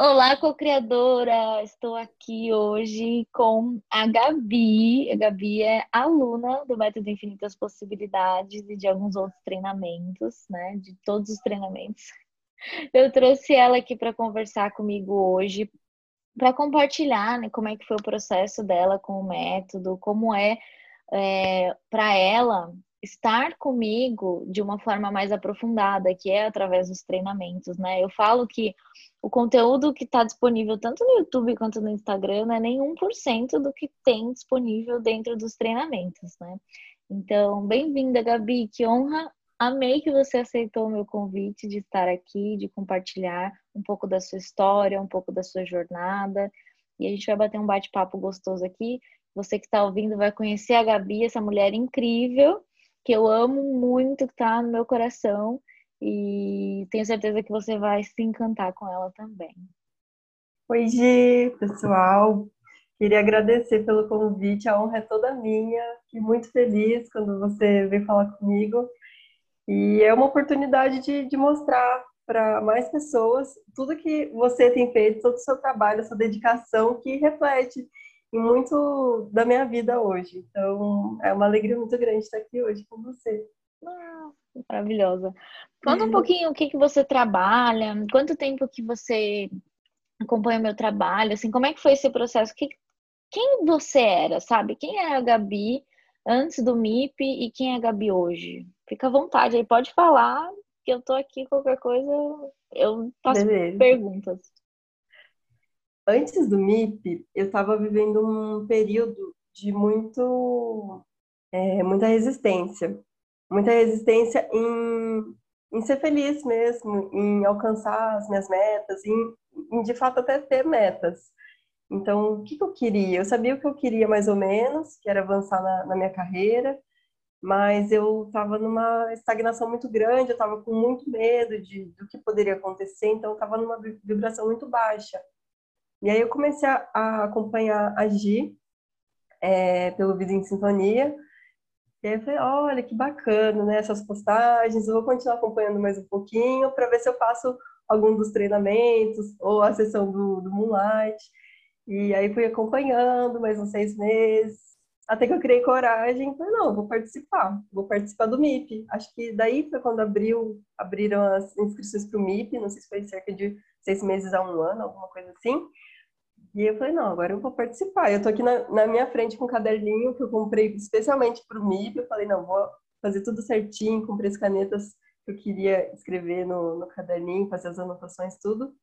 Olá, co-criadora! Estou aqui hoje com a Gabi. A Gabi é aluna do Método Infinitas Possibilidades e de alguns outros treinamentos, né? De todos os treinamentos. Eu trouxe ela aqui para conversar comigo hoje, para compartilhar né, como é que foi o processo dela com o método, como é, é para ela estar comigo de uma forma mais aprofundada, que é através dos treinamentos, né? Eu falo que o conteúdo que está disponível tanto no YouTube quanto no Instagram não é nem 1% do que tem disponível dentro dos treinamentos, né? Então, bem-vinda, Gabi, que honra. Amei que você aceitou o meu convite de estar aqui, de compartilhar um pouco da sua história, um pouco da sua jornada. E a gente vai bater um bate-papo gostoso aqui. Você que está ouvindo vai conhecer a Gabi, essa mulher incrível que eu amo muito, que tá no meu coração e tenho certeza que você vai se encantar com ela também. Oi, Gi, pessoal. Queria agradecer pelo convite, a honra é toda minha. Fiquei muito feliz quando você veio falar comigo. E é uma oportunidade de, de mostrar para mais pessoas tudo que você tem feito, todo o seu trabalho, sua dedicação, que reflete e muito da minha vida hoje. Então, é uma alegria muito grande estar aqui hoje com você. Ah, maravilhosa. Conta um pouquinho o que, que você trabalha, quanto tempo que você acompanha o meu trabalho, assim, como é que foi esse processo? Que, quem você era, sabe? Quem era a Gabi antes do MIP e quem é a Gabi hoje? Fica à vontade aí, pode falar, que eu tô aqui, qualquer coisa, eu faço Beleza. perguntas. Antes do MIP, eu estava vivendo um período de muito, é, muita resistência. Muita resistência em, em ser feliz mesmo, em alcançar as minhas metas, em, em de fato até ter metas. Então, o que, que, eu queria? Eu sabia o que eu queria mais ou menos, que era avançar na, na minha carreira, mas eu estava numa estagnação muito grande, eu estava com muito medo de, do que poderia acontecer, então eu estava numa vibração muito baixa. E aí eu comecei a, acompanhar a Gi é, pelo Vida em Sintonia. E aí eu falei, olha, que bacana, né? Essas postagens, eu vou continuar acompanhando mais um pouquinho para ver se eu faço algum dos treinamentos ou a sessão do, do Moonlight. E aí fui acompanhando mais uns seis meses, até que eu criei coragem, falei, não, vou participar, vou participar do MIP. Acho que daí foi quando abriu, abriram as inscrições para o MIP, não sei se foi cerca de seis meses a um ano, alguma coisa assim. E eu falei, não, agora eu vou participar. Eu tô aqui na, na minha frente com um caderninho que eu comprei especialmente para o MIP. Eu falei, não, vou fazer tudo certinho, comprei as canetas que eu queria escrever no, no caderninho, fazer as anotações, tudo.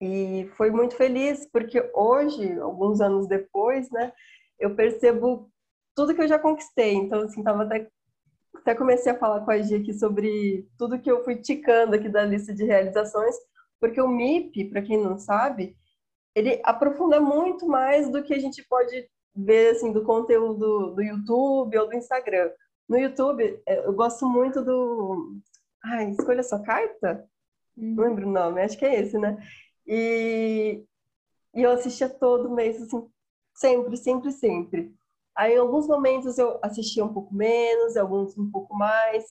E foi muito feliz, porque hoje, alguns anos depois, né, eu percebo tudo que eu já conquistei. Então, assim, tava até, até comecei a falar com a Gia aqui sobre tudo que eu fui ticando aqui da lista de realizações, porque o MIP, para quem não sabe, ele aprofunda muito mais do que a gente pode ver assim do conteúdo do YouTube ou do Instagram. No YouTube, é, eu gosto muito do Ai, escolha sua carta? Não lembro o nome, acho que é esse, né? E, e eu assistia todo mês, assim, sempre, sempre, sempre. Aí, em alguns momentos eu assistia um pouco menos, alguns um pouco mais.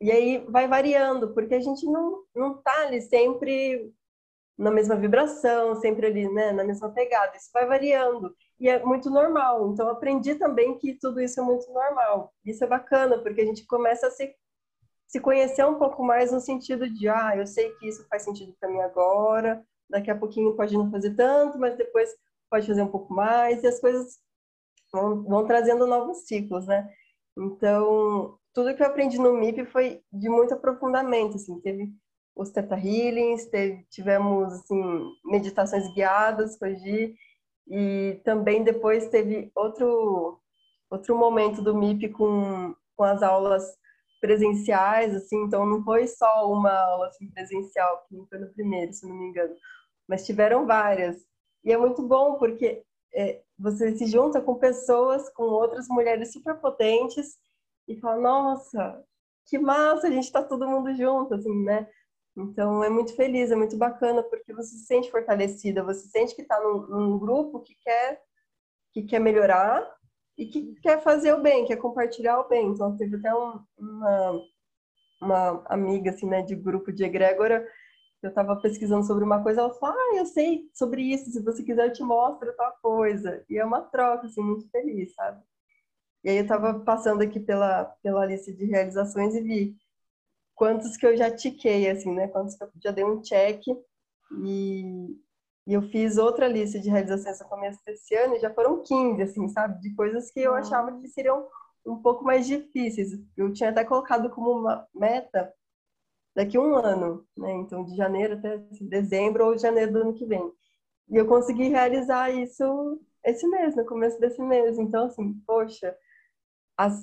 E aí vai variando, porque a gente não, não tá ali sempre na mesma vibração, sempre ali, né, na mesma pegada. Isso vai variando e é muito normal. Então aprendi também que tudo isso é muito normal. Isso é bacana porque a gente começa a se se conhecer um pouco mais no sentido de, ah, eu sei que isso faz sentido para mim agora, daqui a pouquinho pode não fazer tanto, mas depois pode fazer um pouco mais e as coisas vão, vão trazendo novos ciclos, né? Então, tudo que eu aprendi no MIP foi de muito aprofundamento, assim, teve os Theta Healings, teve, tivemos assim, meditações guiadas com a Gi, e também depois teve outro, outro momento do MIP com, com as aulas presenciais, assim, então não foi só uma aula assim, presencial, que foi no primeiro, se não me engano, mas tiveram várias. E é muito bom porque é, você se junta com pessoas, com outras mulheres super potentes e fala, nossa, que massa, a gente está todo mundo junto, assim, né? Então é muito feliz, é muito bacana, porque você se sente fortalecida, você sente que está num, num, grupo que quer, que quer melhorar e que quer fazer o bem, quer compartilhar o bem. Então teve até um, uma, uma amiga assim, né, de grupo de egrégora, eu estava pesquisando sobre uma coisa, ela falou, ah, eu sei sobre isso, se você quiser eu te mostro tal coisa. E é uma troca, assim, muito feliz, sabe? E aí eu estava passando aqui pela, pela lista de realizações e vi quantos que eu já tiquei, assim, né? Quantos que eu já dei um check e, e eu fiz outra lista de realizações no começo desse ano e já foram 15, assim, sabe? De coisas que eu achava que seriam um pouco mais difíceis. Eu tinha até colocado como uma meta daqui um ano, né? Então, de janeiro até assim, dezembro ou janeiro do ano que vem. E eu consegui realizar isso esse mês, no começo desse mês. Então, assim, poxa, as,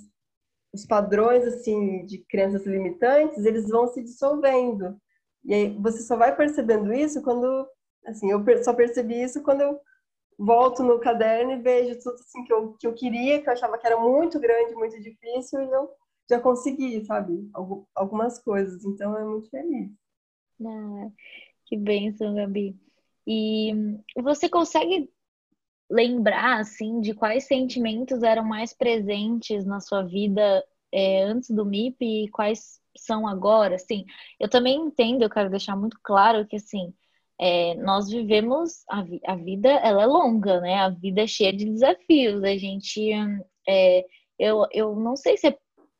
os padrões, assim, de crenças limitantes, eles vão se dissolvendo. E aí você só vai percebendo isso quando, assim, eu só percebi isso quando eu volto no caderno e vejo tudo assim que eu, que eu queria, que eu achava que era muito grande, muito difícil, e eu já consegui, sabe? Algumas coisas. Então é muito feliz. Ah, que bênção, Gabi. E você consegue lembrar, assim, de quais sentimentos eram mais presentes na sua vida é, antes do MIP e quais são agora, assim? Eu também entendo, eu quero deixar muito claro que, assim, é, nós vivemos, a, vi a, vida, ela é longa, né? A vida é cheia de desafios. A gente, é, eu, eu não sei se é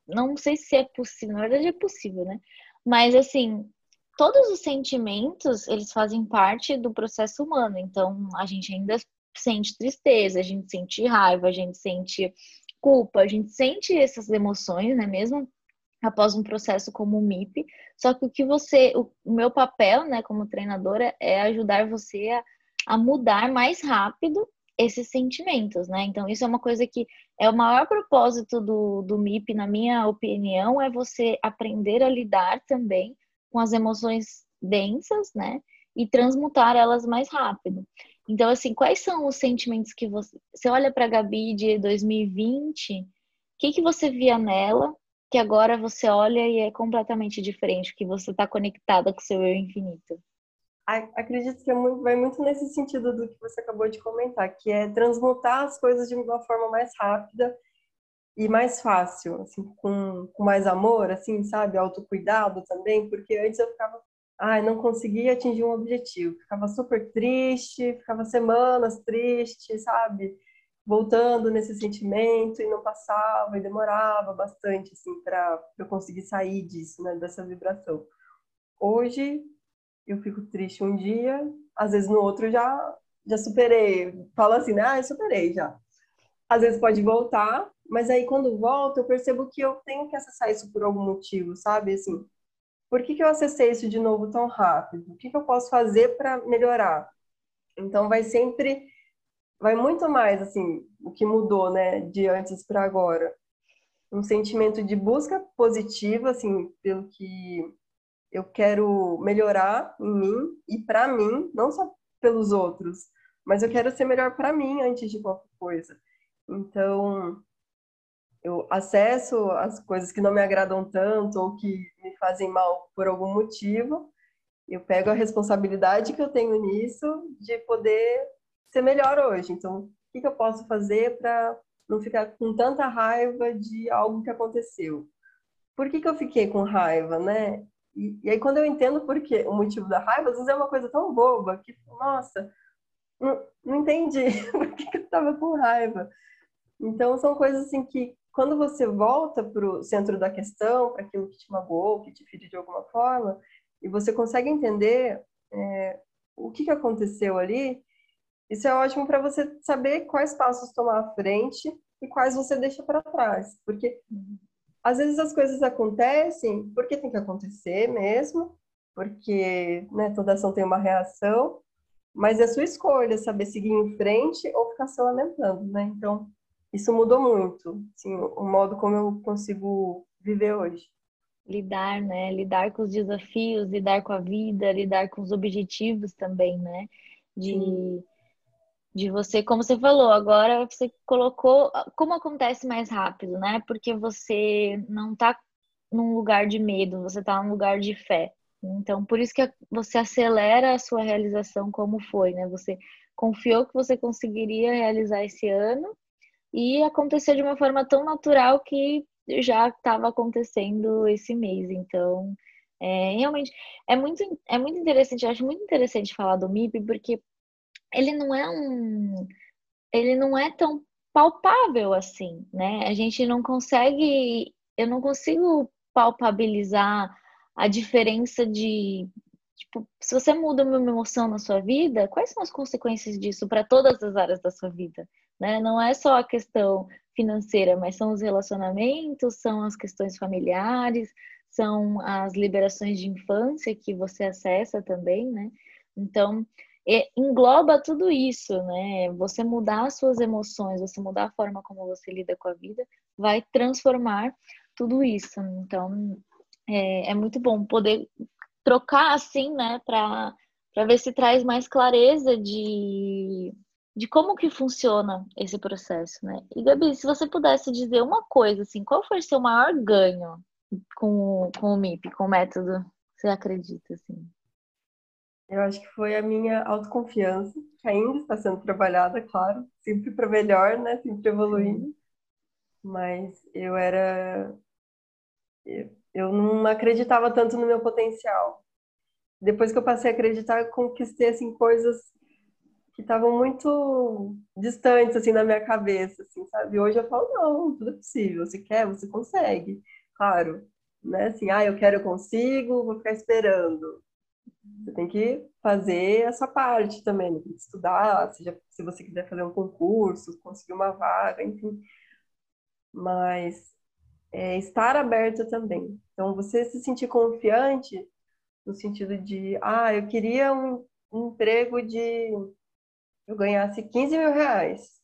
não sei se é possível, na verdade é possível, né? Mas assim, todos os sentimentos, eles fazem parte do processo humano. Então, a gente ainda sente tristeza, a gente sente raiva, a gente sente culpa, a gente sente essas emoções, né, mesmo após um processo como o MIP. Só que o que você, o, meu papel, né, como treinadora é ajudar você a, a mudar mais rápido esses sentimentos, né? Então, isso é uma coisa que é o maior propósito do, do MIP, na minha opinião, é você aprender a lidar também com as emoções densas, né? E transmutar elas mais rápido. Então, assim, quais são os sentimentos que você. Você olha para a Gabi de 2020, o que, que você via nela que agora você olha e é completamente diferente, que você está conectada com o seu eu infinito? acredito que é vai muito nesse sentido do que você acabou de comentar, que é transmutar as coisas de uma forma mais rápida e mais fácil, assim, com, com mais amor, assim, sabe, autocuidado também, porque antes eu ficava, ai, não conseguia atingir um objetivo, ficava super triste, ficava semanas triste, sabe, voltando nesse sentimento e não passava e demorava bastante, assim, para eu conseguir sair disso, né, dessa vibração. Hoje eu fico triste um dia, às vezes no outro já já superei. Falo assim, né? Ah, eu superei já. Às vezes pode voltar, mas aí quando volta eu percebo que eu tenho que acessar isso por algum motivo, sabe? Assim, por que, que eu acessei isso de novo tão rápido? O que, que eu posso fazer para melhorar? Então vai sempre, vai muito mais assim, o que mudou, né, de antes para agora. Um sentimento de busca positiva, assim, pelo que eu quero melhorar em mim e para mim, não só pelos outros, mas eu quero ser melhor para mim antes de qualquer coisa. Então, eu acesso as coisas que não me agradam tanto ou que me fazem mal por algum motivo, eu pego a responsabilidade que eu tenho nisso de poder ser melhor hoje. Então, o que, que eu posso fazer para não ficar com tanta raiva de algo que aconteceu? Por que, que eu fiquei com raiva, né? E, e aí, quando eu entendo por quê, o motivo da raiva, às vezes é uma coisa tão boba que, nossa, não, não entendi por que, que eu estava com raiva. Então, são coisas assim que, quando você volta para o centro da questão, para aquilo que te magoou, que te feriu de alguma forma, e você consegue entender é, o que, que aconteceu ali, isso é ótimo para você saber quais passos tomar à frente e quais você deixa para trás. Porque às vezes as coisas acontecem porque tem que acontecer mesmo, porque né, toda ação tem uma reação, mas é sua escolha saber seguir em frente ou ficar se lamentando, né? Então, isso mudou muito, assim, o modo como eu consigo viver hoje. lidar, né? Lidar com os desafios, lidar com a vida, lidar com os objetivos também, né? De, de você, como você falou, agora você colocou como acontece mais rápido, né? Porque você não tá num lugar de medo, você tá num lugar de fé. Então, por isso que você acelera a sua realização como foi, né? Você confiou que você conseguiria realizar esse ano e aconteceu de uma forma tão natural que já estava acontecendo esse mês. Então, é, realmente é muito, é muito interessante, eu acho muito interessante falar do MIP, porque ele não é um. Ele não é tão palpável assim, né? A gente não consegue. Eu não consigo palpabilizar a diferença de. Tipo, se você muda uma emoção na sua vida, quais são as consequências disso para todas as áreas da sua vida? Né? Não é só a questão financeira, mas são os relacionamentos, são as questões familiares, são as liberações de infância que você acessa também, né? Então, engloba tudo isso, né? Você mudar as suas emoções, você mudar a forma como você lida com a vida, vai transformar tudo isso. Então, é, é muito bom poder trocar assim, né, para ver se traz mais clareza de de como que funciona esse processo, né? E Gabi, se você pudesse dizer uma coisa, assim, qual foi o seu maior ganho com, com o MIP, com o método, você acredita, assim? Eu acho que foi a minha autoconfiança, que ainda está sendo trabalhada, claro, sempre para melhor, né? Sempre evoluindo. Mas eu era. Eu não acreditava tanto no meu potencial. Depois que eu passei a acreditar, conquistei assim, coisas que estavam muito distantes assim na minha cabeça, assim, sabe? Hoje eu falo não, tudo é possível. Você quer, você consegue, claro, né? Assim, ah, eu quero, eu consigo, vou ficar esperando. Você tem que fazer essa parte também, né? estudar, seja, se você quiser fazer um concurso, conseguir uma vaga, enfim. Mas é, estar aberto também. Então, você se sentir confiante no sentido de, ah, eu queria um, um emprego de eu ganhasse 15 mil reais.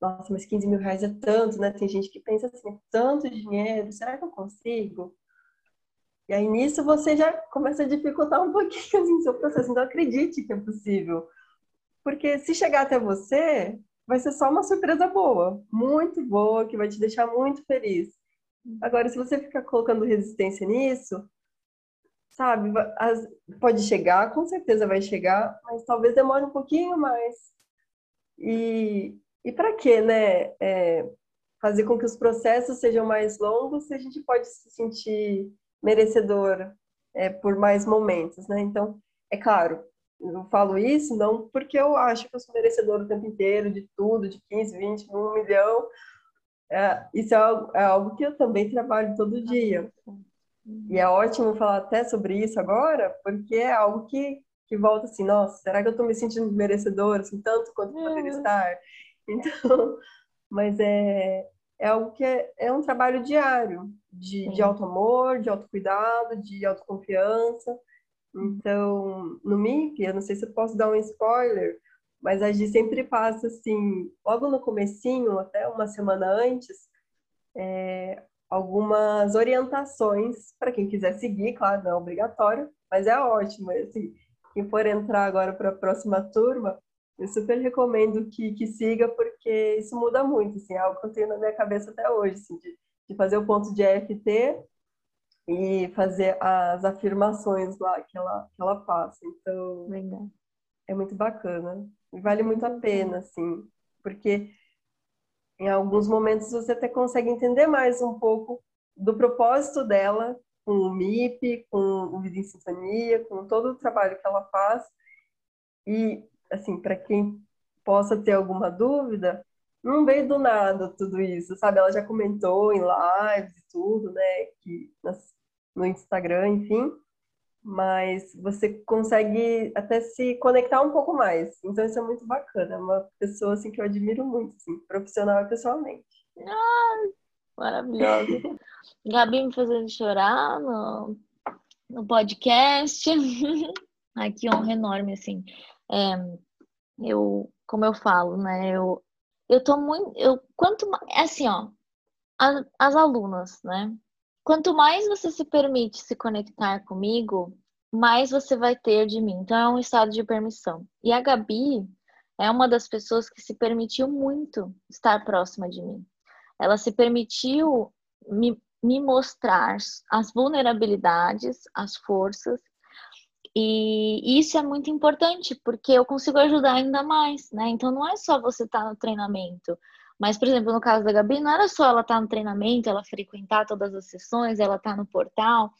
Nossa, mas 15 mil reais é tanto, né? Tem gente que pensa assim, é tanto dinheiro, será que eu consigo? E aí nisso você já começa a dificultar um pouquinho assim, seu processo. Então acredite que é possível. Porque se chegar até você, vai ser só uma surpresa boa, muito boa, que vai te deixar muito feliz. Agora, se você ficar colocando resistência nisso, sabe? As, pode chegar, com certeza vai chegar, mas talvez demore um pouquinho mais. E, e para quê, né? É, fazer com que os processos sejam mais longos se a gente pode se sentir merecedor é, por mais momentos, né? Então, é claro, eu falo isso não porque eu acho que eu sou merecedor o tempo inteiro de tudo, de 15, 20, 1 milhão. É, isso é algo, é algo que eu também trabalho todo dia. E é ótimo falar até sobre isso agora, porque é algo que, que volta assim, nossa, será que eu estou me sentindo merecedora, assim, tanto quanto eu poderia uhum. estar? Então, mas é, é algo que é, é um trabalho diário, de, de auto-amor, de autocuidado, de autoconfiança. Então, no MIP, eu não sei se eu posso dar um spoiler, mas a gente sempre passa assim, logo no comecinho, até uma semana antes, é, algumas orientações para quem quiser seguir, claro, não é obrigatório, mas é ótimo. Assim, quem for entrar agora para a próxima turma, eu super recomendo que, que siga, porque isso muda muito, assim, é algo que eu tenho na minha cabeça até hoje, assim, de, de fazer o ponto de EFT e fazer as afirmações lá que ela, que ela passa. Então, Legal. é muito bacana. E vale muito a pena, assim, porque em alguns momentos você até consegue entender mais um pouco do propósito dela com o MIP, com o Vida em Sintonia, com todo o trabalho que ela faz. E, assim, para quem possa ter alguma dúvida, não veio do nada tudo isso, sabe? Ela já comentou em lives e tudo, né? Que, no Instagram, enfim mas você consegue até se conectar um pouco mais. Então isso é muito bacana. É uma pessoa assim que eu admiro muito, assim, profissional e pessoalmente. Ai, maravilhosa. Gabi me fazendo chorar no, no podcast. Ai, que honra enorme, assim. É, eu, como eu falo, né? Eu, eu tô muito. Eu, quanto mais. É assim, ó. as alunas, né? Quanto mais você se permite se conectar comigo, mais você vai ter de mim. Então é um estado de permissão. E a Gabi é uma das pessoas que se permitiu muito estar próxima de mim. Ela se permitiu me, me mostrar as vulnerabilidades, as forças. E isso é muito importante, porque eu consigo ajudar ainda mais, né? Então não é só você estar tá no treinamento. Mas, por exemplo, no caso da Gabi, não era só ela estar tá no treinamento, ela frequentar todas as sessões, ela estar tá no portal.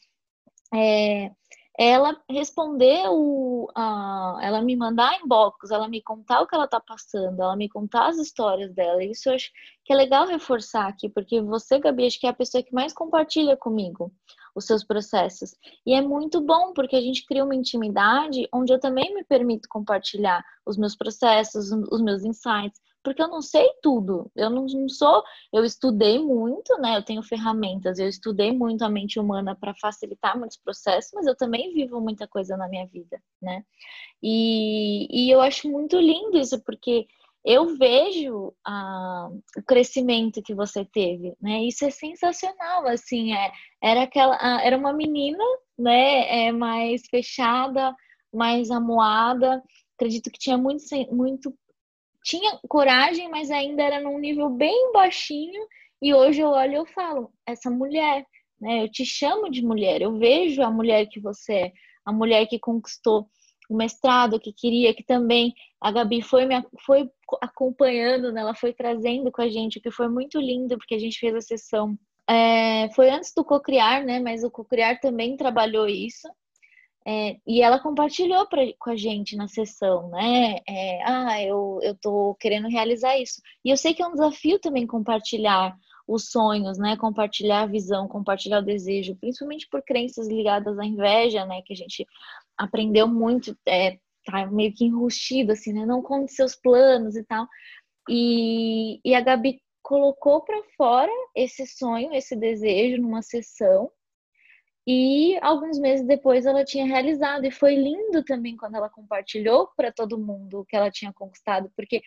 É, ela responder o, a, ela me mandar inbox, ela me contar o que ela está passando, ela me contar as histórias dela. Isso eu acho que é legal reforçar aqui, porque você, Gabi, acho que é a pessoa que mais compartilha comigo os seus processos. E é muito bom, porque a gente cria uma intimidade onde eu também me permito compartilhar os meus processos, os meus insights, porque eu não sei tudo. Eu não, não, sou, eu estudei muito, né? Eu tenho ferramentas, eu estudei muito a mente humana para facilitar muitos processos, mas eu também vivo muita coisa na minha vida, né? E, e eu acho muito lindo isso, porque eu vejo ah, o crescimento que você teve, né? Isso é sensacional, assim, é, era aquela, ah, era uma menina, né? É mais fechada, mais amuada. Acredito que tinha muito, muito tinha coragem, mas ainda era num nível bem baixinho. E hoje eu olho e eu falo, essa mulher, né? Eu te chamo de mulher, eu vejo a mulher que você é, a mulher que conquistou o mestrado, que queria, que também a Gabi foi me foi acompanhando, né? ela foi trazendo com a gente, o que foi muito lindo, porque a gente fez a sessão. É, foi antes do Cocriar, né? Mas o Cocriar também trabalhou isso. É, e ela compartilhou pra, com a gente na sessão, né? É, ah, eu, eu tô querendo realizar isso. E eu sei que é um desafio também compartilhar os sonhos, né? Compartilhar a visão, compartilhar o desejo, principalmente por crenças ligadas à inveja, né? Que a gente aprendeu muito, é, tá meio que enrustido, assim, né? Não conte seus planos e tal. E, e a Gabi colocou para fora esse sonho, esse desejo numa sessão e alguns meses depois ela tinha realizado. E foi lindo também quando ela compartilhou para todo mundo o que ela tinha conquistado, porque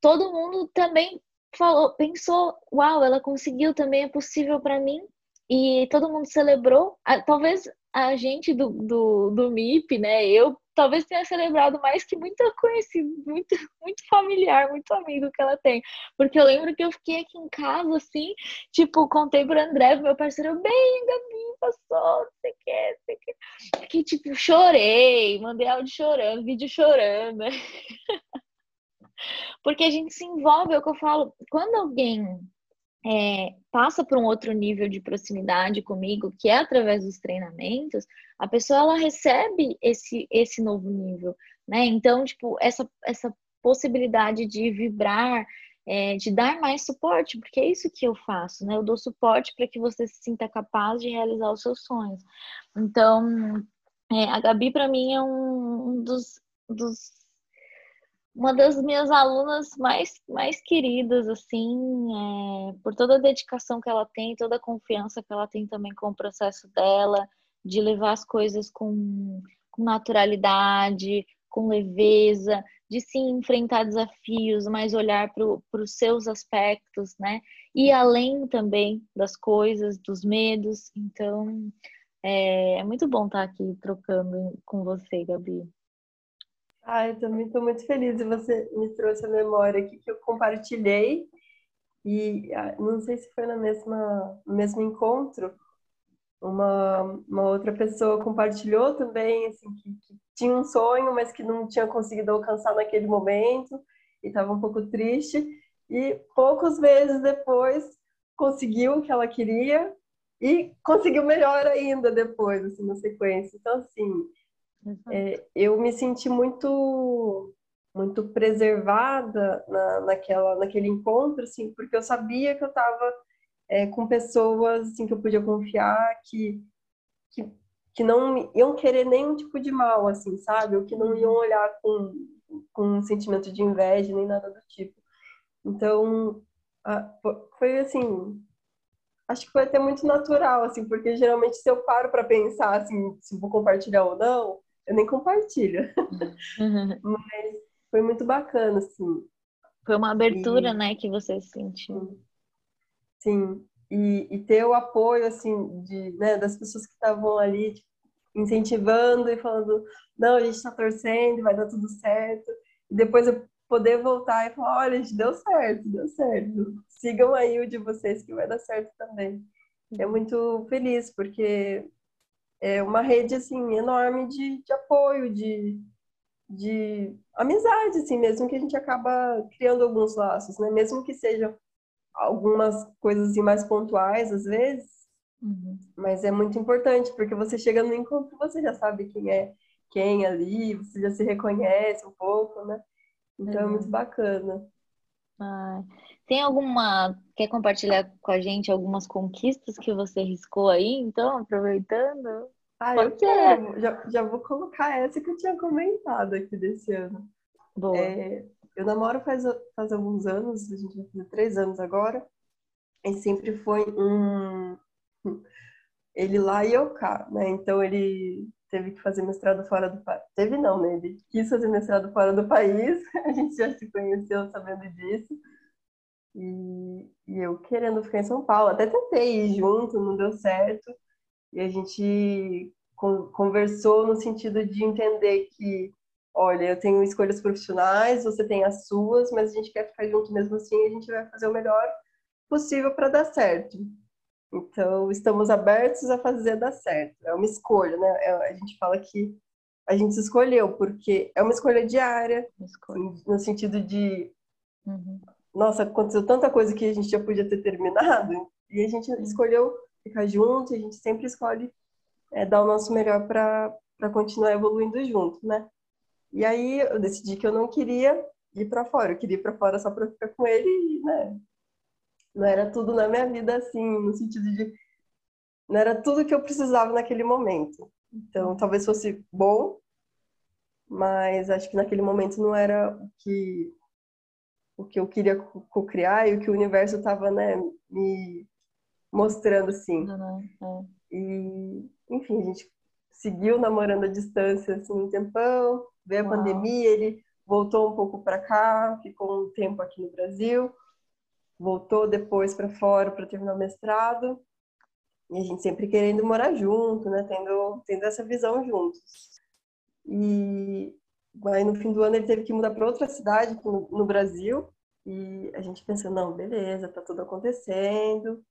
todo mundo também falou, pensou: uau, ela conseguiu, também é possível para mim. E todo mundo celebrou. Talvez a gente do, do, do MIP, né? Eu talvez tenha celebrado mais que muita conhecida, muito, muito familiar, muito amigo que ela tem. Porque eu lembro que eu fiquei aqui em casa, assim, tipo, contei pro André, meu parceiro, bem, Gabi, passou, não sei o que, não sei o que. Fiquei, tipo, chorei, mandei áudio chorando, vídeo chorando. Porque a gente se envolve, é o que eu falo, quando alguém é, passa para um outro nível de proximidade comigo, que é através dos treinamentos, a pessoa ela recebe esse, esse novo nível, né? Então, tipo, essa, essa possibilidade de vibrar, é, de dar mais suporte, porque é isso que eu faço, né? Eu dou suporte para que você se sinta capaz de realizar os seus sonhos. Então, é, a Gabi, para mim, é um, dos, dos uma das minhas alunas mais, mais queridas, assim, é, por toda a dedicação que ela tem, toda a confiança que ela tem também com o processo dela, de levar as coisas com, com naturalidade, com leveza, de se enfrentar desafios, mas olhar para os seus aspectos, né? E além também das coisas, dos medos. Então, é, é muito bom estar aqui trocando com você, Gabi. Ah, eu também estou muito feliz. Você me trouxe a memória aqui que eu compartilhei. E ah, não sei se foi na mesma, no mesmo encontro, uma, uma outra pessoa compartilhou também, assim, que, que tinha um sonho, mas que não tinha conseguido alcançar naquele momento e estava um pouco triste. E poucos meses depois conseguiu o que ela queria e conseguiu melhor ainda depois, assim, na sequência. Então, assim, é, eu me senti muito muito preservada na, naquela, naquele encontro, assim, porque eu sabia que eu estava é, com pessoas assim, que eu podia confiar, que, que, que não iam querer nenhum tipo de mal, assim, sabe? Ou que não iam uhum. olhar com, com um sentimento de inveja, nem nada do tipo. Então, foi assim, acho que foi até muito natural, assim, porque geralmente se eu paro para pensar, assim, se vou compartilhar ou não, eu nem compartilho. Uhum. Mas foi muito bacana, assim. Foi uma abertura, e... né, que você sentiu. Sim. e, e ter o apoio, assim, de, né, das pessoas que estavam ali tipo, incentivando e falando, não, a gente está torcendo, vai dar tudo certo. E depois eu poder voltar e falar, olha, gente, deu certo, deu certo. Sigam aí o de vocês que vai dar certo também. É muito feliz, porque é uma rede, assim, enorme de, de apoio, de, de amizade, assim, mesmo que a gente acaba criando alguns laços, né? Mesmo que sejam algumas coisas assim, mais pontuais, às vezes, uhum. mas é muito importante, porque você chega no encontro, você já sabe quem é quem ali, você já se reconhece um pouco, né? Então uhum. é muito bacana. Ah, tem alguma. Quer compartilhar com a gente algumas conquistas que você riscou aí, então, aproveitando? Ah, Pode eu quero. Já, já vou colocar essa que eu tinha comentado aqui desse ano. Boa. É, eu namoro faz, faz alguns anos, a gente vai fazer três anos agora, e sempre foi um. Ele lá e eu cá, né? Então ele teve que fazer mestrado fora do país. Teve não, né? Ele quis fazer mestrado fora do país, a gente já se conheceu sabendo disso. E, e eu querendo ficar em São Paulo, até tentei ir junto, não deu certo. E a gente conversou no sentido de entender que, olha, eu tenho escolhas profissionais, você tem as suas, mas a gente quer ficar junto mesmo assim, e a gente vai fazer o melhor possível para dar certo. Então, estamos abertos a fazer dar certo. É uma escolha, né? É, a gente fala que a gente escolheu, porque é uma escolha diária, escolha. no sentido de. Uhum. Nossa, aconteceu tanta coisa que a gente já podia ter terminado, e a gente escolheu ficar junto, a gente sempre escolhe é, dar o nosso melhor para continuar evoluindo junto, né? E aí eu decidi que eu não queria ir para fora, eu queria ir para fora só para ficar com ele e, né, não era tudo na minha vida assim, no sentido de. Não era tudo que eu precisava naquele momento. Então, talvez fosse bom, mas acho que naquele momento não era o que, o que eu queria co-criar e o que o universo estava né, me mostrando assim. Uhum. E, enfim, a gente seguiu namorando à distância assim, um tempão, veio a Uau. pandemia, ele voltou um pouco para cá, ficou um tempo aqui no Brasil voltou depois para fora para terminar o mestrado. E a gente sempre querendo morar junto, né? Tendo, tendo essa visão juntos. E aí no fim do ano ele teve que mudar para outra cidade no, Brasil. E a gente pensou, não, beleza, tá tudo acontecendo.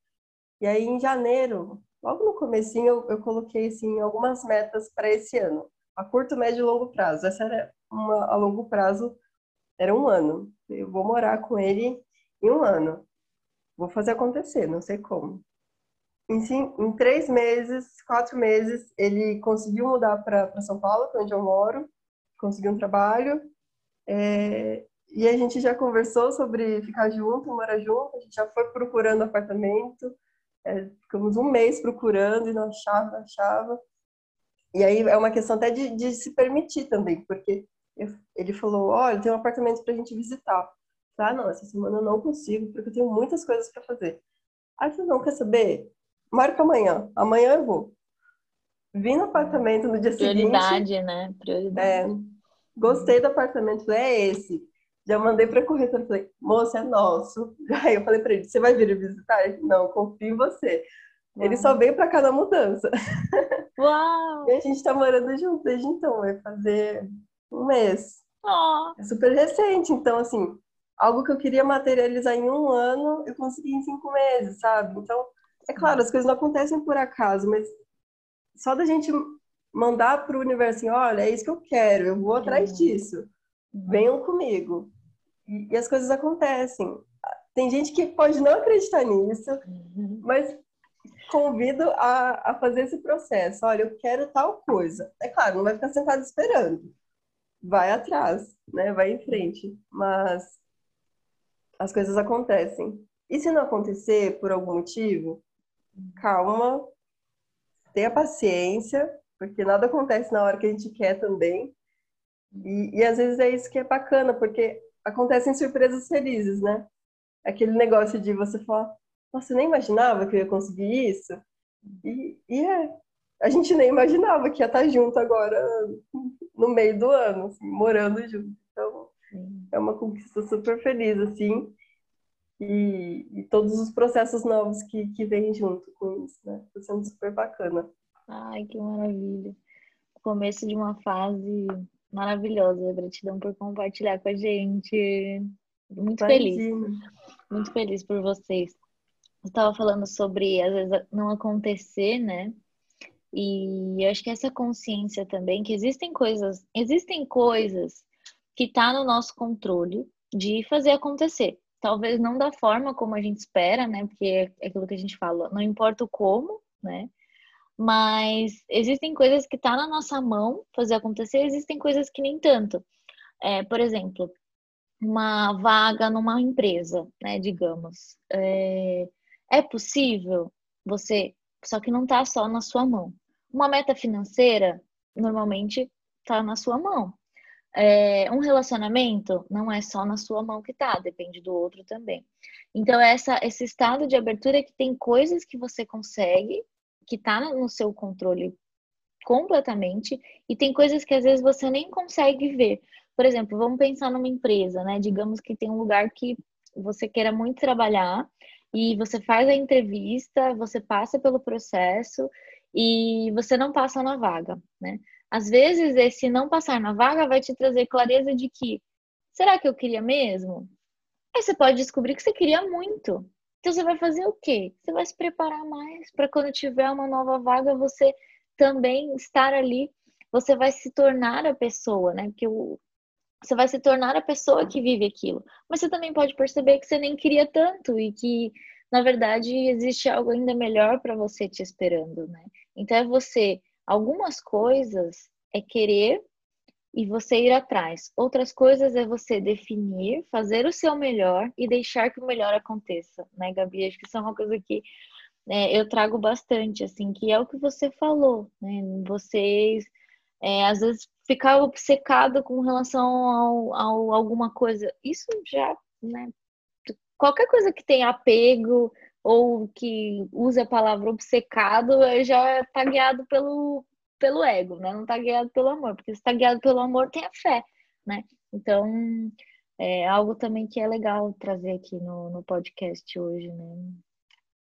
E aí em janeiro, logo no comecinho, eu, eu coloquei assim algumas metas para esse ano, a curto, médio e longo prazo. Essa era uma a longo prazo, era um ano. Eu vou morar com ele em um ano. Vou fazer acontecer, não sei como. Em, em três meses, quatro meses, ele conseguiu mudar para São Paulo, que é onde eu moro, conseguiu um trabalho. É, e a gente já conversou sobre ficar junto, morar junto, a gente já foi procurando apartamento. É, ficamos um mês procurando e não achava, não achava. E aí é uma questão até de, de se permitir também, porque eu, ele falou: olha, tem um apartamento para a gente visitar. Ah, não, essa semana eu não consigo, porque eu tenho muitas coisas para fazer. Aí você não quer saber? Marca amanhã. Amanhã eu vou. Vim no apartamento no dia Prioridade, seguinte. Prioridade, né? Prioridade. É, gostei do apartamento, é esse. Já mandei para a corretora, falei, moça, é nosso. Aí eu falei para ele, você vai vir visitar? Ele, não, confio em você. Uau. Ele só veio para cá na mudança. Uau! E a gente está morando junto desde então, vai fazer um mês. Oh. É super recente, então assim, algo que eu queria materializar em um ano, eu consegui em cinco meses, sabe? Então, é claro, as coisas não acontecem por acaso, mas só da gente mandar para o universo assim, olha, é isso que eu quero, eu vou atrás uhum. disso, venham comigo. E, as coisas acontecem. Tem gente que pode não acreditar nisso, uhum. mas convido a, a fazer esse processo. Olha, eu quero tal coisa. É claro, não vai ficar sentado esperando. Vai atrás, né? Vai em frente. Mas as coisas acontecem. E se não acontecer por algum motivo, calma, tenha paciência, porque nada acontece na hora que a gente quer também. E, e às vezes é isso que é bacana, porque acontecem surpresas felizes, né? Aquele negócio de você falar, você nem imaginava que eu ia conseguir isso? E, e é, a gente nem imaginava que ia estar junto agora no meio do ano, assim, morando junto. Então, é uma conquista super feliz, assim. E, e, todos os processos novos que, que vêm junto com isso, né? Está sendo super bacana. Ai, que maravilha. Começo de uma fase maravilhosa. Gratidão por compartilhar com a gente. Muito Imagina. feliz. Muito feliz por vocês. Eu estava falando sobre, às vezes, não acontecer, né? E eu acho que essa consciência também, que existem coisas, existem coisas que tá no nosso controle de fazer acontecer. Talvez não da forma como a gente espera, né? Porque é aquilo que a gente fala, não importa o como, né? Mas existem coisas que tá na nossa mão fazer acontecer, existem coisas que nem tanto. É, por exemplo, uma vaga numa empresa, né? Digamos. É, é possível você, só que não está só na sua mão. Uma meta financeira normalmente está na sua mão. É, um relacionamento não é só na sua mão que tá, depende do outro também. Então, essa, esse estado de abertura é que tem coisas que você consegue que está no seu controle completamente e tem coisas que às vezes você nem consegue ver. Por exemplo, vamos pensar numa empresa, né? Digamos que tem um lugar que você queira muito trabalhar e você faz a entrevista, você passa pelo processo e você não passa na vaga, né? Às vezes esse não passar na vaga vai te trazer clareza de que será que eu queria mesmo? Aí você pode descobrir que você queria muito. Então você vai fazer o quê? Você vai se preparar mais para quando tiver uma nova vaga você também estar ali. Você vai se tornar a pessoa, né? Porque o, você vai se tornar a pessoa que vive aquilo. Mas você também pode perceber que você nem queria tanto e que, na verdade, existe algo ainda melhor para você te esperando, né? Então é você, algumas coisas é querer e você ir atrás. Outras coisas é você definir, fazer o seu melhor e deixar que o melhor aconteça, né, Gabi? Acho que isso é uma coisa que é, eu trago bastante, assim, que é o que você falou, né? Vocês é, às vezes ficar obcecado com relação ao alguma coisa. Isso já, né? Qualquer coisa que tenha apego ou que use a palavra obcecado já está guiado pelo, pelo ego, né? Não está guiado pelo amor, porque se está guiado pelo amor, tem a fé, né? Então, é algo também que é legal trazer aqui no, no podcast hoje, né?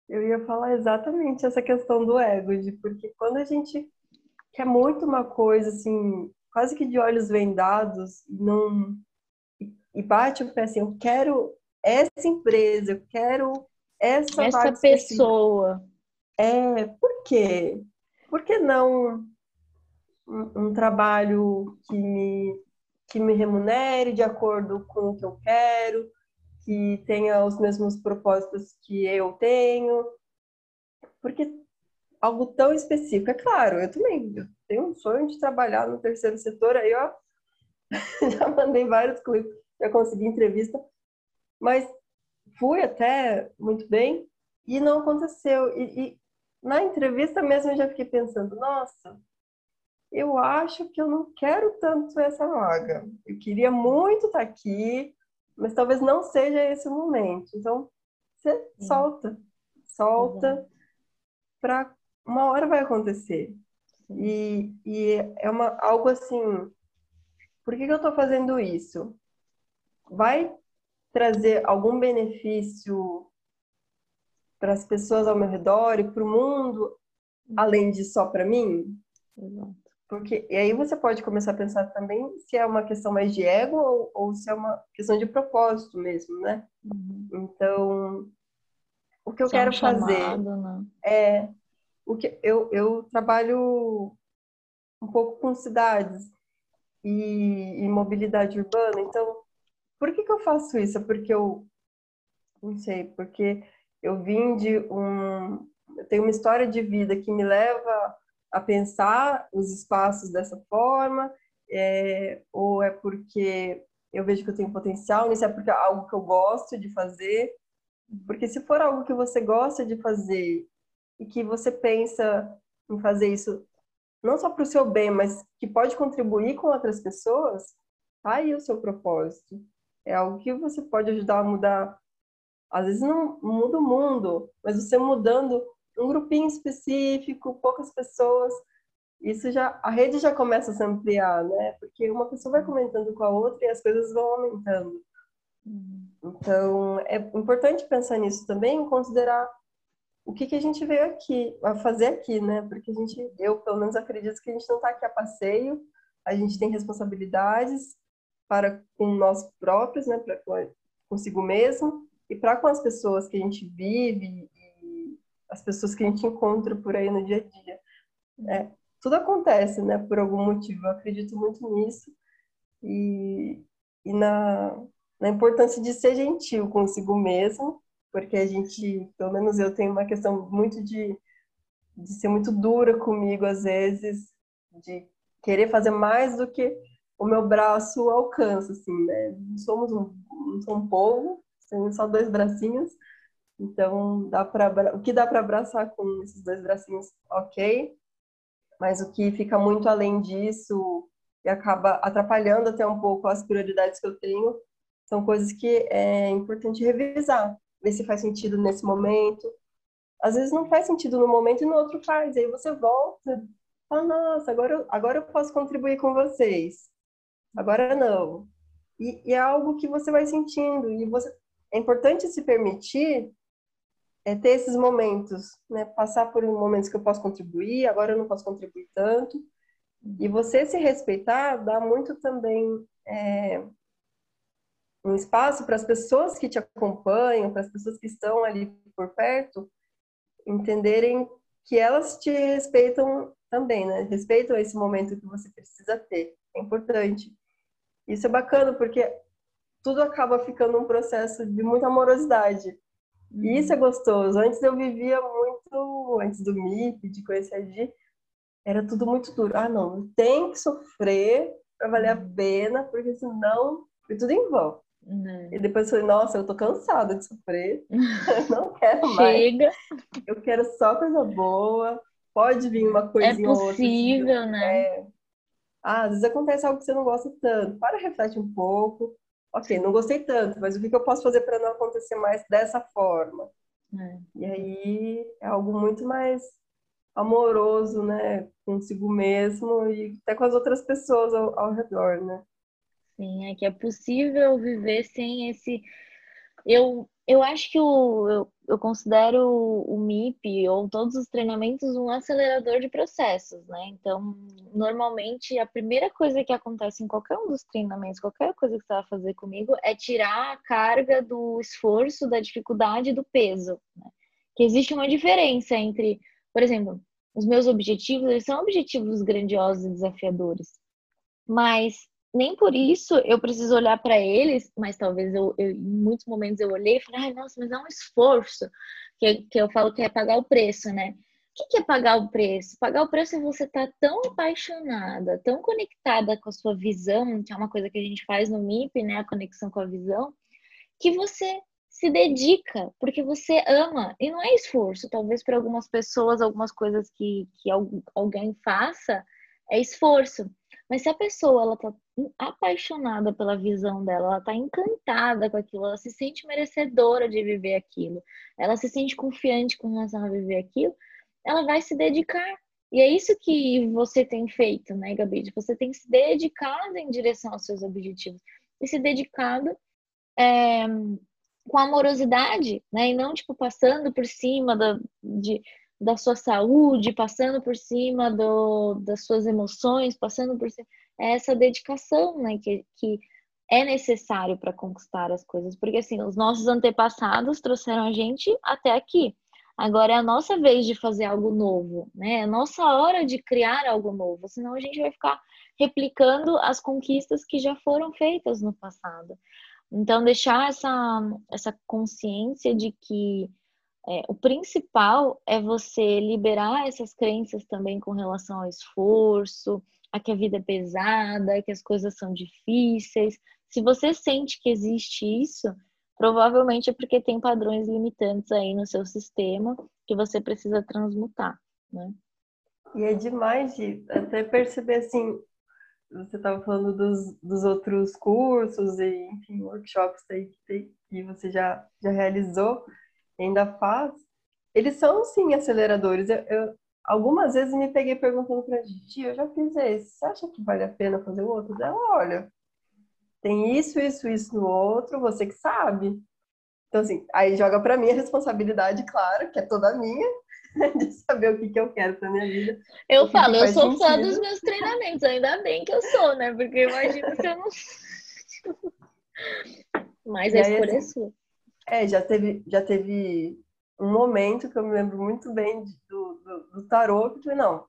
Eu ia falar exatamente essa questão do ego, de porque quando a gente quer muito uma coisa, assim, quase que de olhos vendados, não e bate o pé assim, eu quero essa empresa, eu quero essa, essa pessoa. É, por quê? Por que não um, um trabalho que me, que me remunere de acordo com o que eu quero, que tenha os mesmos propósitos que eu tenho. Porque algo tão específico, é claro, eu também eu tenho um sonho de trabalhar no terceiro setor, aí ó, já mandei vários clipes, já consegui entrevista, mas fui até muito bem e não aconteceu. E, e na entrevista mesmo eu já fiquei pensando, nossa, eu acho que eu não quero tanto essa vaga. Eu queria muito estar aqui, mas talvez não seja esse o momento. Então, você solta, solta para uma hora vai acontecer. E, e é uma, algo assim, por que, que eu estou fazendo isso? Vai trazer algum benefício para as pessoas ao meu redor e para o mundo, além de só para mim? Exato. Porque, e aí você pode começar a pensar também se é uma questão mais de ego ou, ou se é uma questão de propósito mesmo, né? Uhum. Então, o que eu quero chamado, fazer né? é o que eu, eu trabalho um pouco com cidades e, e mobilidade urbana, então por que, que eu faço isso? É porque eu não sei, porque eu vim de um eu tenho uma história de vida que me leva a pensar os espaços dessa forma, é, ou é porque eu vejo que eu tenho potencial nisso, é porque é algo que eu gosto de fazer. Porque se for algo que você gosta de fazer e que você pensa em fazer isso não só para o seu bem, mas que pode contribuir com outras pessoas, tá aí o seu propósito. É algo que você pode ajudar a mudar. Às vezes não muda o mundo, mas você mudando um grupinho específico, poucas pessoas, isso já a rede já começa a se ampliar, né? Porque uma pessoa vai comentando com a outra e as coisas vão aumentando. Então, é importante pensar nisso também, considerar o que, que a gente veio aqui, a fazer aqui, né? Porque a gente, eu pelo menos acredito que a gente não está aqui a passeio, a gente tem responsabilidades para com nós próprios, né? Para consigo mesmo e para com as pessoas que a gente vive e as pessoas que a gente encontra por aí no dia a dia. É, tudo acontece, né? Por algum motivo. Eu acredito muito nisso e, e na, na importância de ser gentil consigo mesmo porque a gente, pelo menos eu tenho uma questão muito de, de ser muito dura comigo às vezes, de querer fazer mais do que o meu braço alcança, assim, né? Somos um, um povo, temos só dois bracinhos, então dá para o que dá para abraçar com esses dois bracinhos, ok, mas o que fica muito além disso e acaba atrapalhando até um pouco as prioridades que eu tenho, são coisas que é importante revisar, ver se faz sentido nesse momento. Às vezes não faz sentido no momento e no outro faz. Aí você volta, fala, nossa, agora eu, agora eu posso contribuir com vocês. Agora não. E, e é algo que você vai sentindo. E você, é importante se permitir é, ter esses momentos, né? Passar por momentos que eu posso contribuir, agora eu não posso contribuir tanto. E você se respeitar dá muito também é, um espaço para as pessoas que te acompanham, para as pessoas que estão ali por perto, entenderem que elas te respeitam também, né? Respeitam esse momento que você precisa ter. É importante. Isso é bacana porque tudo acaba ficando um processo de muita amorosidade. E isso é uhum. gostoso. Antes eu vivia muito, antes do MIP, de conhecer a Gi, era tudo muito duro. Ah, não, tem que sofrer para valer a uhum. pena, porque senão foi tudo em vão. Uhum. E depois eu falei, nossa, eu tô cansada de sofrer, não quero mais. Chega. Eu quero só coisa boa. Pode vir uma coisinha é possível, outra. Assim, né? É. Ah, às vezes acontece algo que você não gosta tanto. Para, reflete um pouco. Ok, não gostei tanto, mas o que eu posso fazer para não acontecer mais dessa forma? É. E aí é algo muito mais amoroso, né? Consigo mesmo e até com as outras pessoas ao, ao redor, né? Sim, é que é possível viver sem esse. Eu, eu acho que o, eu, eu considero o MIP ou todos os treinamentos um acelerador de processos, né? Então, normalmente, a primeira coisa que acontece em qualquer um dos treinamentos, qualquer coisa que você vai fazer comigo, é tirar a carga do esforço, da dificuldade do peso. Né? Que existe uma diferença entre, por exemplo, os meus objetivos, eles são objetivos grandiosos e desafiadores. Mas nem por isso eu preciso olhar para eles, mas talvez eu, eu, em muitos momentos eu olhei e falei, ai, nossa, mas é um esforço, que, que eu falo que é pagar o preço, né? O que, é pagar o preço? Pagar o preço é você estar tá tão apaixonada, tão conectada com a sua visão, que é uma coisa que a gente faz no MIP, né? A conexão com a visão, que você se dedica, porque você ama. E não é esforço. Talvez para algumas pessoas, algumas coisas que, que alguém faça, é esforço. Mas se a pessoa ela tá apaixonada pela visão dela, ela tá encantada com aquilo, ela se sente merecedora de viver aquilo, ela se sente confiante com relação a viver aquilo, ela vai se dedicar. E é isso que você tem feito, né, Gabi? Você tem se dedicado em direção aos seus objetivos e se dedicado é, com amorosidade, né? E não, tipo, passando por cima da, de, da sua saúde, passando por cima do, das suas emoções, passando por cima. É essa dedicação né, que, que é necessário para conquistar as coisas. Porque, assim, os nossos antepassados trouxeram a gente até aqui. Agora é a nossa vez de fazer algo novo, né? É a nossa hora de criar algo novo, senão a gente vai ficar replicando as conquistas que já foram feitas no passado. Então, deixar essa, essa consciência de que é, o principal é você liberar essas crenças também com relação ao esforço, a que a vida é pesada, que as coisas são difíceis. Se você sente que existe isso, provavelmente é porque tem padrões limitantes aí no seu sistema que você precisa transmutar, né? E é demais de até perceber assim, você estava falando dos, dos outros cursos e enfim, workshops aí que, tem, que você já, já realizou ainda faz, eles são sim aceleradores. Eu, eu algumas vezes me peguei perguntando para Gigi, eu já fiz esse, você acha que vale a pena fazer o outro? Ela, olha, tem isso, isso, isso no outro, você que sabe. Então, assim, aí joga para mim a responsabilidade, claro, que é toda minha, de saber o que, que eu quero pra minha vida. Eu falo, eu sou sentido. fã dos meus treinamentos, ainda bem que eu sou, né? Porque imagina se eu não. Mas a escolha é assim, é sua. É, já teve, já teve um momento que eu me lembro muito bem do, do, do tarô, que eu falei, não,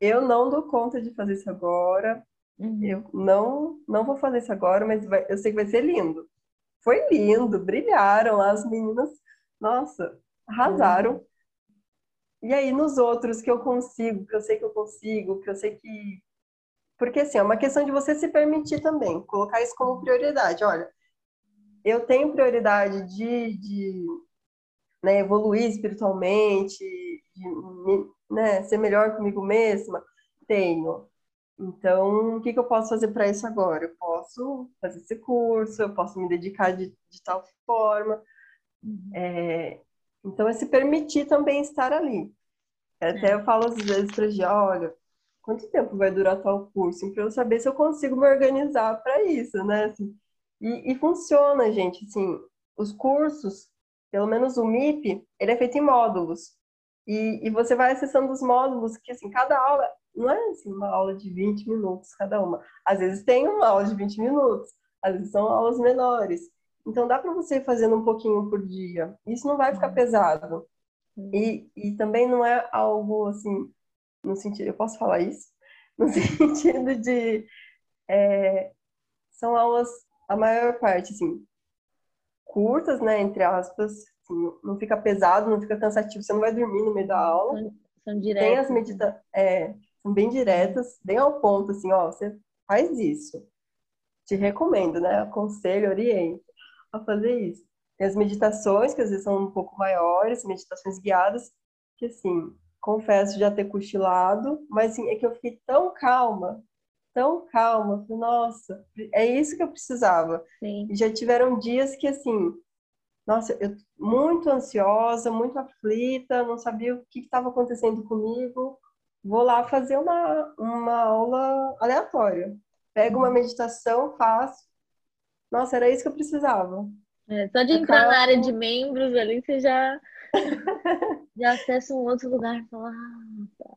eu não dou conta de fazer isso agora, uhum. eu não, não vou fazer isso agora, mas vai, eu sei que vai ser lindo. Foi lindo, brilharam lá as meninas, nossa, arrasaram. Uhum. E aí, nos outros que eu consigo, que eu sei que eu consigo, que eu sei que. Porque, assim, é uma questão de você se permitir também, colocar isso como prioridade. Olha, eu tenho prioridade de, de né, evoluir espiritualmente, de né, ser melhor comigo mesma? Tenho. Então, o que, que eu posso fazer para isso agora? Eu posso fazer esse curso, eu posso me dedicar de, de tal forma. Uhum. É, então, é se permitir também estar ali. Até eu falo às vezes para Gia, olha, quanto tempo vai durar tal curso? Para eu saber se eu consigo me organizar para isso, né? Assim, e, e, funciona, gente. Assim, os cursos, pelo menos o MIP, ele é feito em módulos. E, e você vai acessando os módulos, que assim, cada aula não é assim, uma aula de 20 minutos cada uma. Às vezes tem uma aula de 20 minutos, às vezes são aulas menores. Então dá para você ir fazendo um pouquinho por dia. Isso não vai ficar uhum. pesado. E, e também não é algo assim, no sentido, eu posso falar isso? No sentido de. É, são aulas, a maior parte, assim, curtas, né, entre aspas, assim, não fica pesado, não fica cansativo, você não vai dormir no meio da aula. São, são diretas. Tem as medidas, é, são bem diretas, bem ao ponto, assim, ó, você faz isso. Te recomendo, né, aconselho, oriento a fazer isso. Tem as meditações, que às vezes são um pouco maiores, meditações guiadas, que assim, confesso já ter cochilado, mas assim, é que eu fiquei tão calma, tão calma, nossa, é isso que eu precisava. Sim. Já tiveram dias que assim, nossa, eu muito ansiosa, muito aflita, não sabia o que estava acontecendo comigo. Vou lá fazer uma, uma aula aleatória. Pego uma meditação, faço, nossa, era isso que eu precisava. É, só de entrar na área de membros ali, você já, já acessa um outro lugar e fala, ah, tá.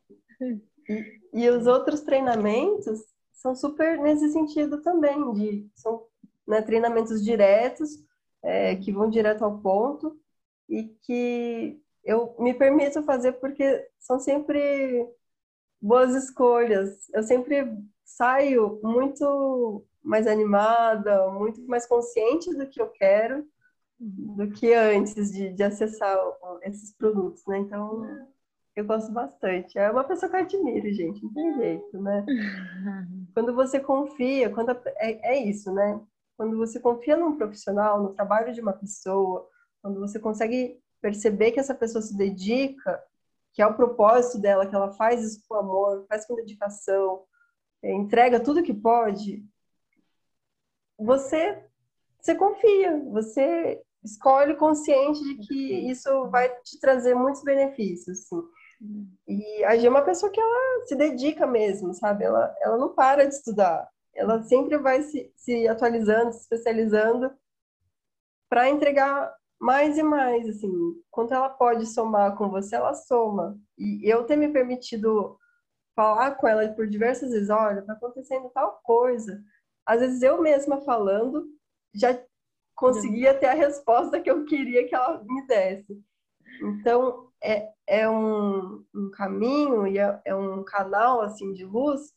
E, e, os outros treinamentos são super nesse sentido também, de são né, treinamentos diretos, é, que vão direto ao ponto e que eu me permito fazer porque são sempre boas escolhas. Eu sempre saio muito mais animada, muito mais consciente do que eu quero do que antes de, de acessar esses produtos, né? Então, eu gosto bastante. É uma pessoa que eu admiro, gente, não tem jeito, né? Quando você confia, quando a, é, é isso, né? Quando você confia num profissional, no trabalho de uma pessoa, quando você consegue perceber que essa pessoa se dedica, que é o propósito dela, que ela faz isso com amor, faz com dedicação, é, entrega tudo que pode, você, você confia, você escolhe consciente de que isso vai te trazer muitos benefícios, assim. E a Gia é uma pessoa que ela se dedica mesmo, sabe? Ela, ela não para de estudar. Ela sempre vai se, se atualizando, se especializando para entregar mais e mais, assim. Quanto ela pode somar com você, ela soma. E eu ter me permitido falar com ela por diversas vezes, olha, tá acontecendo tal coisa às vezes eu mesma falando já conseguia ter a resposta que eu queria que ela me desse. Então, é, é um, um caminho e é, é um canal assim de luz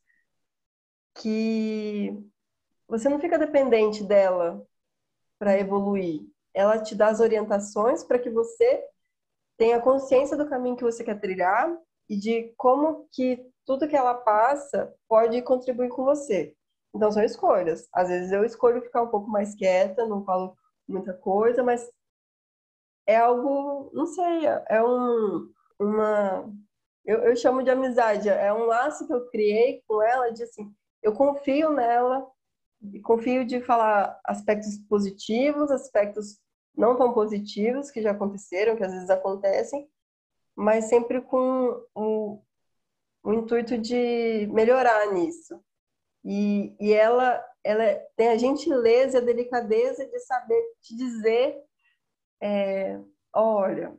que você não fica dependente dela para evoluir. Ela te dá as orientações para que você tenha consciência do caminho que você quer trilhar e de como que tudo que ela passa pode contribuir com você. Então são escolhas. Às vezes eu escolho ficar um pouco mais quieta, não falo muita coisa, mas é algo, não sei, é um, uma. Eu, eu chamo de amizade, é um laço que eu criei com ela de assim, eu confio nela, confio de falar aspectos positivos, aspectos não tão positivos que já aconteceram, que às vezes acontecem, mas sempre com o, o intuito de melhorar nisso. E, e ela ela é, tem a gentileza e a delicadeza de saber te dizer, é, olha,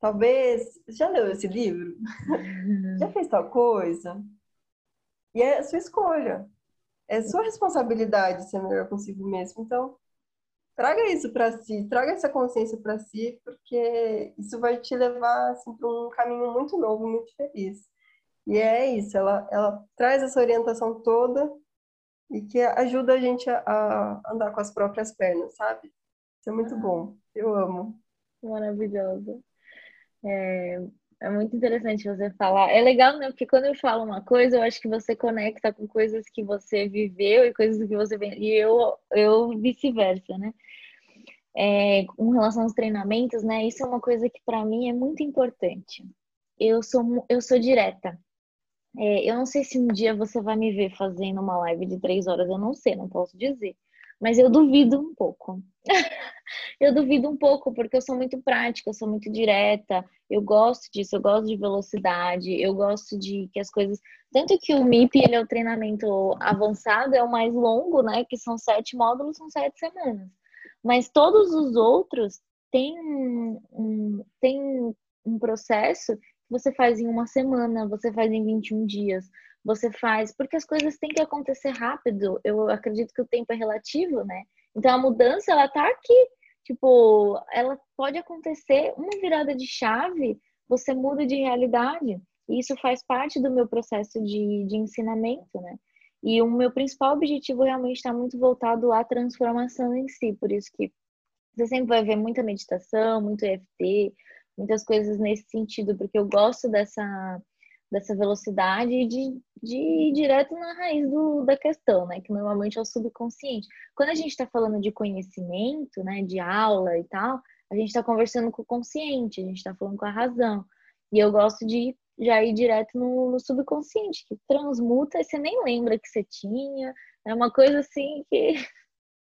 talvez, já leu esse livro? já fez tal coisa? E é a sua escolha. É sua responsabilidade ser melhor consigo mesmo. Então, traga isso para si, traga essa consciência para si, porque isso vai te levar assim, para um caminho muito novo, muito feliz. E é isso, ela, ela traz essa orientação toda e que ajuda a gente a, a andar com as próprias pernas, sabe? Isso é muito bom. Eu amo. Maravilhoso. É, é muito interessante você falar. É legal, né? Porque quando eu falo uma coisa, eu acho que você conecta com coisas que você viveu e coisas que você e eu eu vice-versa, né? É, com relação aos treinamentos, né? Isso é uma coisa que para mim é muito importante. Eu sou eu sou direta. É, eu não sei se um dia você vai me ver fazendo uma live de três horas, eu não sei, não posso dizer. Mas eu duvido um pouco. eu duvido um pouco, porque eu sou muito prática, eu sou muito direta, eu gosto disso, eu gosto de velocidade, eu gosto de que as coisas. Tanto que o MIP, ele é o treinamento avançado, é o mais longo, né? Que são sete módulos, são sete semanas. Mas todos os outros têm um, têm um processo você faz em uma semana, você faz em 21 dias, você faz, porque as coisas têm que acontecer rápido. Eu acredito que o tempo é relativo, né? Então a mudança ela tá aqui. Tipo, ela pode acontecer uma virada de chave, você muda de realidade. E isso faz parte do meu processo de, de ensinamento, né? E o meu principal objetivo realmente está muito voltado à transformação em si. Por isso que você sempre vai ver muita meditação, muito EFT, muitas coisas nesse sentido, porque eu gosto dessa, dessa velocidade de, de ir direto na raiz do, da questão, né? Que normalmente é o subconsciente. Quando a gente está falando de conhecimento, né, de aula e tal, a gente está conversando com o consciente, a gente está falando com a razão. E eu gosto de já ir direto no, no, subconsciente, que transmuta e você nem lembra que você tinha. É uma coisa assim que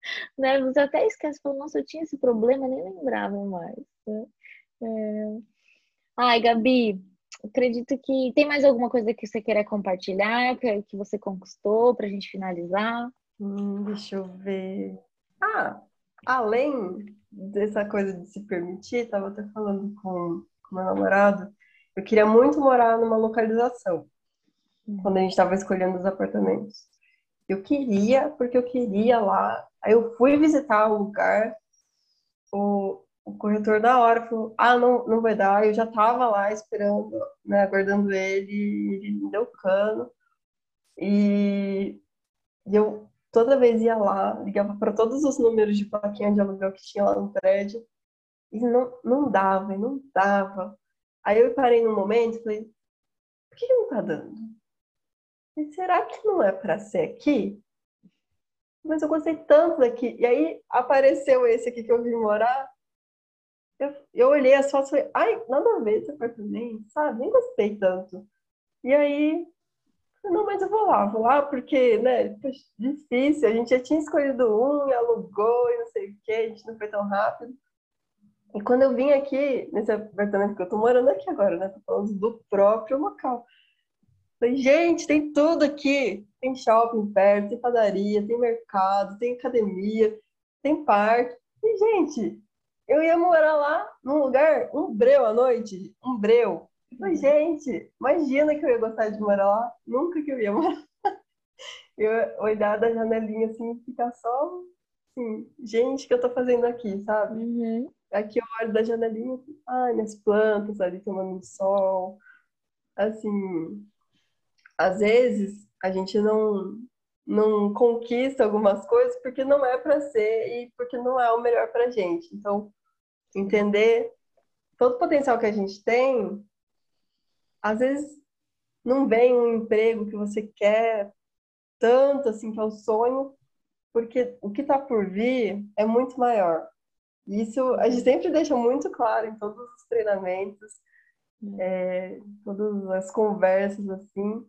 né, você até esquece, falou, nossa, eu tinha esse problema, nem lembrava mais. Né? É... Ai, Gabi, acredito que tem mais alguma coisa que você queira compartilhar, que, que você conquistou para a gente finalizar? Hum, deixa eu ver. Ah, além dessa coisa de se permitir, estava até falando com, com meu namorado, eu queria muito morar numa localização, uhum. quando a gente estava escolhendo os apartamentos. Eu queria, porque eu queria lá. Aí eu fui visitar o lugar, o, o corretor da hora falou, ah, não, não vai dar, eu já tava lá esperando, né, aguardando ele, ele me deu cano, e, e eu toda vez ia lá, ligava para todos os números de plaquinha de aluguel que tinha lá no prédio, e não, não dava, e não dava. Aí eu parei num momento e falei, por que não tá dando? E será que não é para ser aqui? Mas eu gostei tanto daqui. E aí apareceu esse aqui que eu vim morar, eu, eu olhei as fotos e falei, ai, nada a ver apartamento, sabe? Nem gostei tanto. E aí, não, mas eu vou lá, vou lá porque, né, difícil, a gente já tinha escolhido um e alugou e não sei o que, a gente não foi tão rápido. E quando eu vim aqui, nesse apartamento que eu tô morando aqui agora, né, tô falando do próprio local. Falei, gente, tem tudo aqui. Tem shopping perto, tem padaria, tem mercado, tem academia, tem parque. E, gente, eu ia morar lá num lugar, um breu à noite, um breu. Mas, gente, imagina que eu ia gostar de morar lá. Nunca que eu ia morar. Eu olhar da janelinha assim e ficar só assim, gente, o que eu tô fazendo aqui, sabe? Uhum. Aqui eu olho da janelinha, ai, minhas plantas ali tomando sol. Assim, às vezes a gente não não conquista algumas coisas porque não é para ser e porque não é o melhor para gente. Então, entender todo o potencial que a gente tem, às vezes não vem um emprego que você quer tanto assim que é o sonho, porque o que está por vir é muito maior. Isso a gente sempre deixa muito claro em todos os treinamentos, é, todas as conversas assim,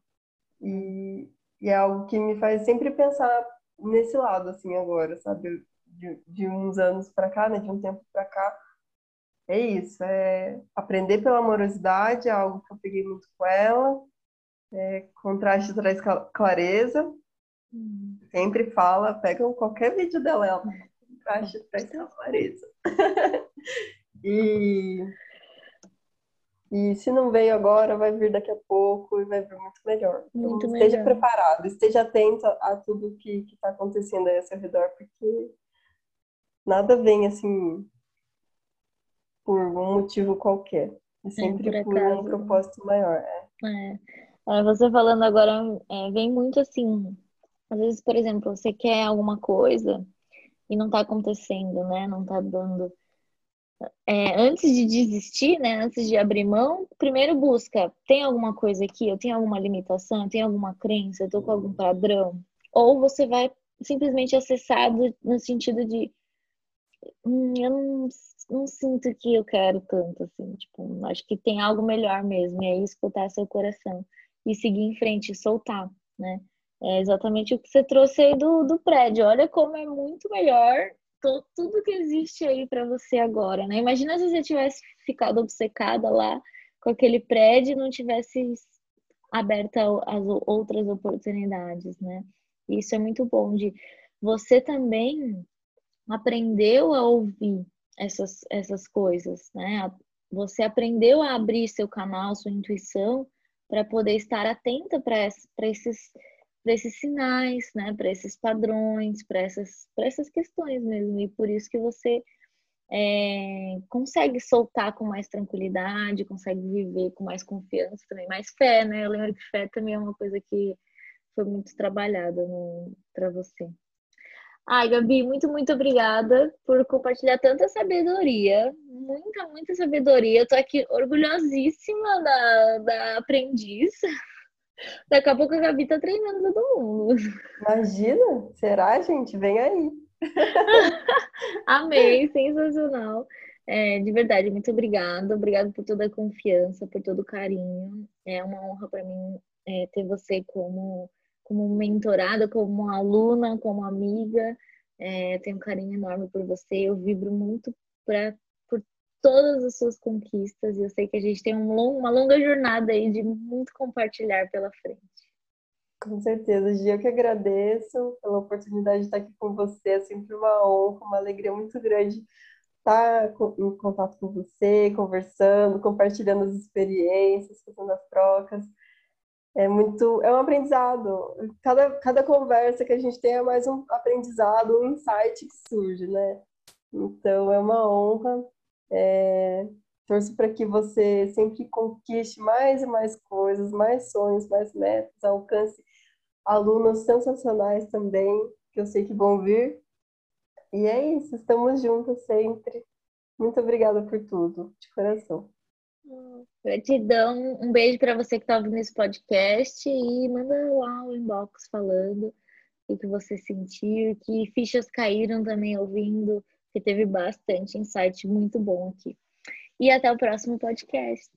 e, e, é algo que me faz sempre pensar nesse lado assim agora, sabe, de, de uns anos para cá, né, de um tempo para cá, é isso, é aprender pela amorosidade, é algo que eu peguei muito com ela, é, contraste traz clareza, Hum. Sempre fala, pegam qualquer vídeo dela, ela pra essa Marisa. e, e se não veio agora, vai vir daqui a pouco e vai vir muito melhor. Então, muito esteja melhor. preparado, esteja atento a tudo que está acontecendo aí ao seu redor, porque nada vem assim por um motivo qualquer. É sempre é, por, por um propósito maior. É. é. é. Você falando agora, é, vem muito assim. Às vezes, por exemplo, você quer alguma coisa e não tá acontecendo, né? Não tá dando. É, antes de desistir, né? Antes de abrir mão, primeiro busca: tem alguma coisa aqui? Eu tenho alguma limitação? Eu tenho alguma crença? Eu tô com algum padrão? Ou você vai simplesmente acessar no sentido de hum, eu não não sinto que eu quero tanto, assim, tipo, acho que tem algo melhor mesmo, e aí escutar seu coração e seguir em frente, soltar, né? É exatamente o que você trouxe aí do, do prédio. Olha como é muito melhor tudo que existe aí para você agora, né? Imagina se você tivesse ficado obcecada lá com aquele prédio e não tivesse aberta as outras oportunidades, né? Isso é muito bom de você também aprendeu a ouvir essas, essas coisas, né? Você aprendeu a abrir seu canal, sua intuição, para poder estar atenta para esses, esses sinais, né? Para esses padrões, para essas, essas questões mesmo. E por isso que você é, consegue soltar com mais tranquilidade, consegue viver com mais confiança também, mais fé, né? Eu lembro que fé também é uma coisa que foi muito trabalhada para você. Ai, Gabi, muito, muito obrigada por compartilhar tanta sabedoria. Muita, muita sabedoria. Eu tô aqui orgulhosíssima da, da aprendiz. Daqui a pouco a Gabi tá treinando todo mundo. Imagina? Será, gente? Vem aí. Amei, sensacional. É, de verdade, muito obrigada. Obrigada por toda a confiança, por todo o carinho. É uma honra para mim é, ter você como como mentorada, como aluna, como amiga. É, tenho um carinho enorme por você. Eu vibro muito pra, por todas as suas conquistas. E eu sei que a gente tem um long, uma longa jornada aí de muito compartilhar pela frente. Com certeza, Gia, eu que agradeço pela oportunidade de estar aqui com você. É sempre uma honra, uma alegria muito grande estar em contato com você, conversando, compartilhando as experiências, fazendo as trocas é muito, é um aprendizado. Cada, cada conversa que a gente tem é mais um aprendizado, um insight que surge, né? Então é uma honra. É, torço para que você sempre conquiste mais e mais coisas, mais sonhos, mais metas, alcance alunos sensacionais também, que eu sei que vão vir. E é isso, estamos juntos sempre. Muito obrigada por tudo, de coração. Gratidão. Um beijo para você que está ouvindo esse podcast e manda lá o inbox falando o que você sentiu, que fichas caíram também ouvindo, que teve bastante insight muito bom aqui. E até o próximo podcast.